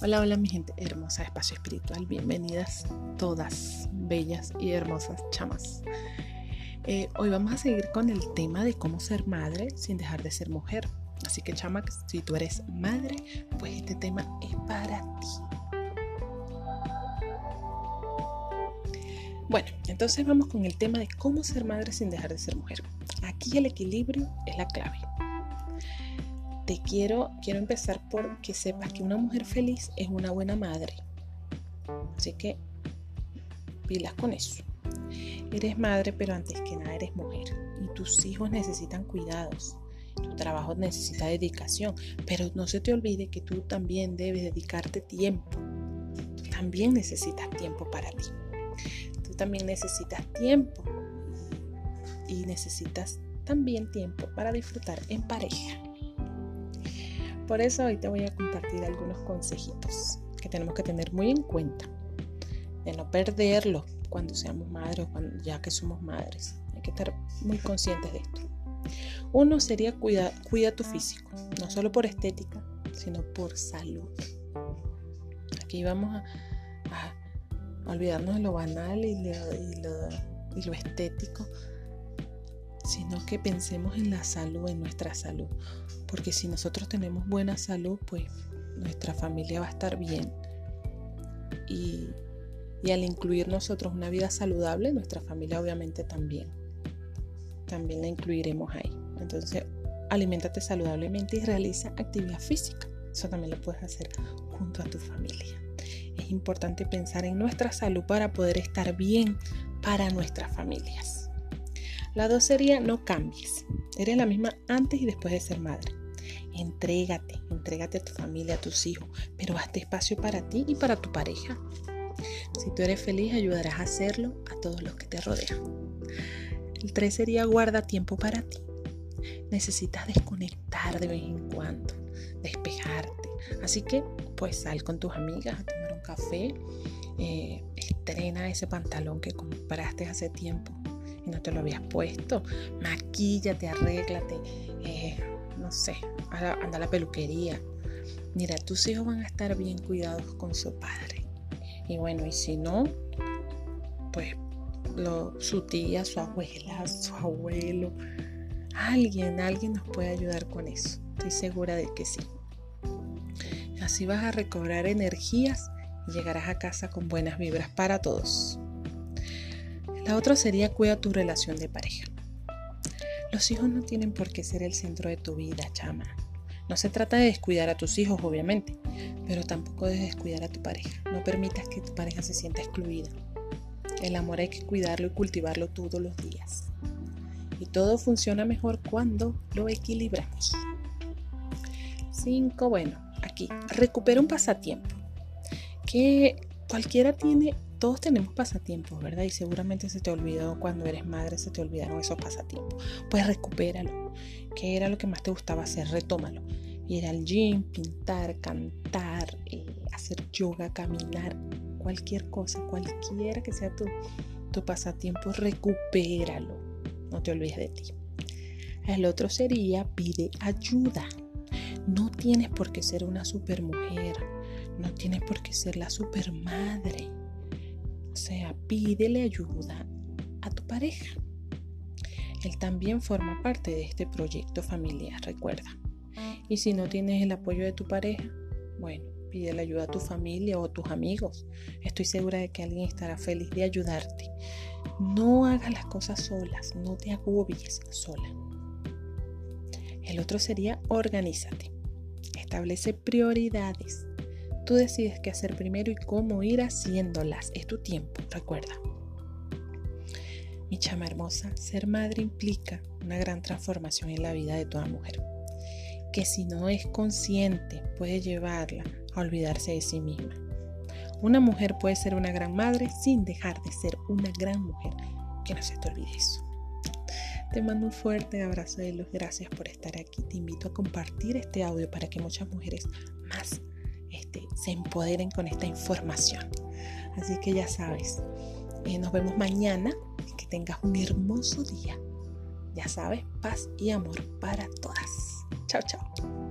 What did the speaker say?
Hola, hola mi gente hermosa Espacio Espiritual. Bienvenidas todas bellas y hermosas chamas. Eh, hoy vamos a seguir con el tema de cómo ser madre sin dejar de ser mujer. Así que chama, si tú eres madre, pues este tema es para ti. Bueno, entonces vamos con el tema de cómo ser madre sin dejar de ser mujer. Aquí el equilibrio es la clave te quiero, quiero empezar por que sepas que una mujer feliz es una buena madre. Así que pilas con eso. Eres madre, pero antes que nada eres mujer. Y tus hijos necesitan cuidados. Tu trabajo necesita dedicación. Pero no se te olvide que tú también debes dedicarte tiempo. También necesitas tiempo para ti. Tú también necesitas tiempo. Y necesitas también tiempo para disfrutar en pareja. Por eso hoy te voy a compartir algunos consejitos que tenemos que tener muy en cuenta. De no perderlo cuando seamos madres o ya que somos madres. Hay que estar muy conscientes de esto. Uno sería cuida, cuida tu físico, no solo por estética, sino por salud. Aquí vamos a, olvidarnos de lo banal y lo estético, sino que pensemos en la salud, en nuestra salud. Porque si nosotros tenemos buena salud, pues nuestra familia va a estar bien. Y, al incluir nosotros una vida saludable, nuestra familia obviamente también. También la incluiremos ahí. Entonces, aliméntate saludablemente y realiza actividad física. Eso también lo puedes hacer junto a tu familia. Es importante pensar en nuestra salud para poder estar bien para nuestras familias. La dos sería no cambies. Eres la misma antes y después de ser madre. Entrégate, entrégate a tu familia, a tus hijos, pero hazte espacio para ti y para tu pareja. Si tú eres feliz, ayudarás a hacerlo a todos los que te rodean. El 3 sería guarda tiempo para ti. Necesitas desconectar de vez en cuando, despejarte. Así que, pues sal con tus amigas a tomar un café. Eh, estrena ese pantalón que compraste hace tiempo no te lo habías puesto. Maquíllate, arréglate. Eh, no sé, anda a la peluquería. Mira, tus hijos van a estar bien cuidados con su padre. Y bueno, y si no, pues su tía, su abuela, su abuelo, alguien, alguien nos puede ayudar con eso. Estoy segura de que sí. Así vas a recobrar energías y llegarás a casa con buenas vibras para todos. La otra sería cuida tu relación de pareja. Los hijos no tienen por qué ser el centro de tu vida, chama. No se trata de descuidar a tus hijos, obviamente, pero tampoco de descuidar a tu pareja. No permitas que tu pareja se sienta excluida. El amor hay que cuidarlo y cultivarlo todos los días. Y todo funciona mejor cuando lo equilibramos. 5. Bueno, aquí, recupera un pasatiempo. Que cualquiera tiene todos tenemos pasatiempos, ¿verdad? Y seguramente se te olvidó cuando eres madre, se te olvidaron esos pasatiempos. Pues recupéralo. ¿Qué era lo que más te gustaba hacer? Retómalo. Ir al gym, pintar, cantar, eh, hacer yoga, caminar, cualquier cosa, cualquiera que sea tu, tu pasatiempo, recupéralo. No te olvides de ti. El otro sería pide ayuda. No tienes por qué ser una supermujer. No tienes por qué ser la supermadre sea, pídele ayuda a tu pareja. Él también forma parte de este proyecto familiar, recuerda. Y si no tienes el apoyo de tu pareja, bueno, pídele ayuda a tu familia o a tus amigos. Estoy segura de que alguien estará feliz de ayudarte. No hagas las cosas solas, no te agobies sola. El otro sería organízate. Establece prioridades. Tú decides qué hacer primero y cómo ir haciéndolas. Es tu tiempo, recuerda. Mi chama hermosa, ser madre implica una gran transformación en la vida de toda mujer, que si no es consciente puede llevarla a olvidarse de sí misma. Una mujer puede ser una gran madre sin dejar de ser una gran mujer. Que no se te olvide eso. Te mando un fuerte abrazo de luz. Gracias por estar aquí. Te invito a compartir este audio para que muchas mujeres más este, se empoderen con esta información. Así que ya sabes, eh, nos vemos mañana. Que tengas un hermoso día. Ya sabes, paz y amor para todas. Chao, chao.